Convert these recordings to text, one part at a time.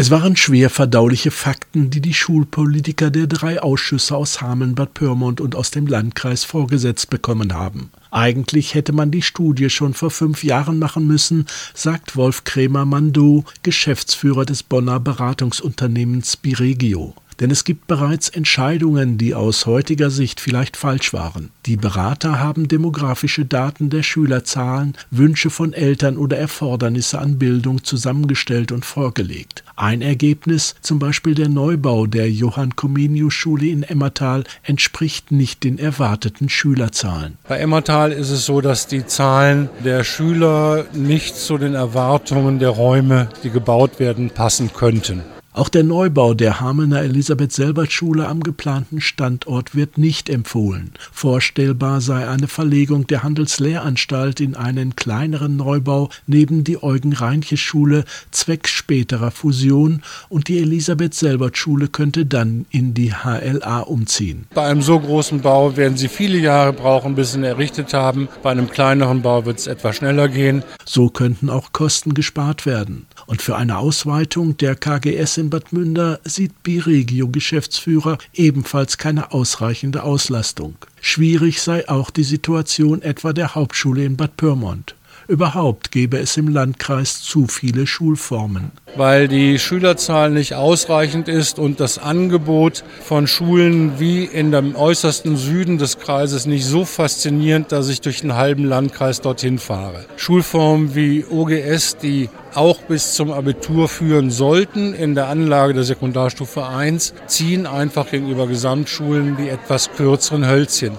Es waren schwer verdauliche Fakten, die die Schulpolitiker der drei Ausschüsse aus Hameln, Bad Pyrmont und aus dem Landkreis vorgesetzt bekommen haben. Eigentlich hätte man die Studie schon vor fünf Jahren machen müssen, sagt Wolf Krämer-Mandou, Geschäftsführer des Bonner Beratungsunternehmens Biregio. Denn es gibt bereits Entscheidungen, die aus heutiger Sicht vielleicht falsch waren. Die Berater haben demografische Daten der Schülerzahlen, Wünsche von Eltern oder Erfordernisse an Bildung zusammengestellt und vorgelegt. Ein Ergebnis, zum Beispiel der Neubau der Johann Comenius Schule in Emmertal, entspricht nicht den erwarteten Schülerzahlen. Bei Emmertal ist es so, dass die Zahlen der Schüler nicht zu den Erwartungen der Räume, die gebaut werden, passen könnten. Auch der Neubau der Hamener Elisabeth-Selbert-Schule am geplanten Standort wird nicht empfohlen. Vorstellbar sei eine Verlegung der Handelslehranstalt in einen kleineren Neubau neben die Eugen-Reinche-Schule zwecks späterer Fusion und die Elisabeth-Selbert-Schule könnte dann in die HLA umziehen. Bei einem so großen Bau werden Sie viele Jahre brauchen, bis Sie ihn errichtet haben. Bei einem kleineren Bau wird es etwas schneller gehen. So könnten auch Kosten gespart werden. Und für eine Ausweitung der KGS Bad Münder sieht Biregio-Geschäftsführer ebenfalls keine ausreichende Auslastung. Schwierig sei auch die Situation etwa der Hauptschule in Bad Pyrmont. Überhaupt gäbe es im Landkreis zu viele Schulformen. Weil die Schülerzahl nicht ausreichend ist und das Angebot von Schulen wie in dem äußersten Süden des Kreises nicht so faszinierend, dass ich durch den halben Landkreis dorthin fahre. Schulformen wie OGS, die auch bis zum Abitur führen sollten in der Anlage der Sekundarstufe 1, ziehen einfach gegenüber Gesamtschulen die etwas kürzeren Hölzchen.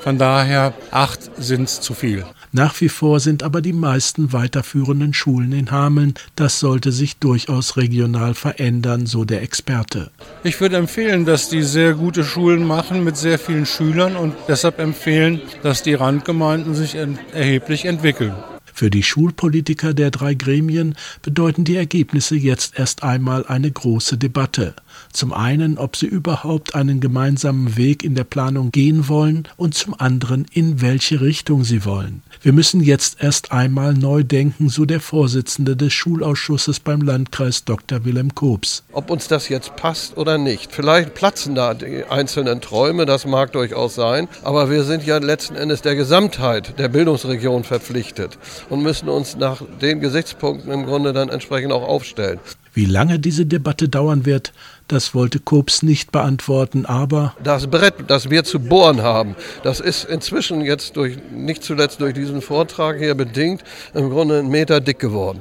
Von daher acht sind zu viel. Nach wie vor sind aber die meisten weiterführenden Schulen in Hameln. Das sollte sich durchaus regional verändern, so der Experte. Ich würde empfehlen, dass die sehr gute Schulen machen mit sehr vielen Schülern und deshalb empfehlen, dass die Randgemeinden sich erheblich entwickeln. Für die Schulpolitiker der drei Gremien bedeuten die Ergebnisse jetzt erst einmal eine große Debatte. Zum einen, ob sie überhaupt einen gemeinsamen Weg in der Planung gehen wollen und zum anderen, in welche Richtung sie wollen. Wir müssen jetzt erst einmal neu denken, so der Vorsitzende des Schulausschusses beim Landkreis Dr. Wilhelm Kobs. Ob uns das jetzt passt oder nicht. Vielleicht platzen da die einzelnen Träume, das mag durchaus sein, aber wir sind ja letzten Endes der Gesamtheit der Bildungsregion verpflichtet und müssen uns nach den Gesichtspunkten im Grunde dann entsprechend auch aufstellen. Wie lange diese Debatte dauern wird, das wollte Kobs nicht beantworten, aber das Brett, das wir zu bohren haben, das ist inzwischen jetzt durch nicht zuletzt durch diesen Vortrag hier bedingt im Grunde einen Meter dick geworden.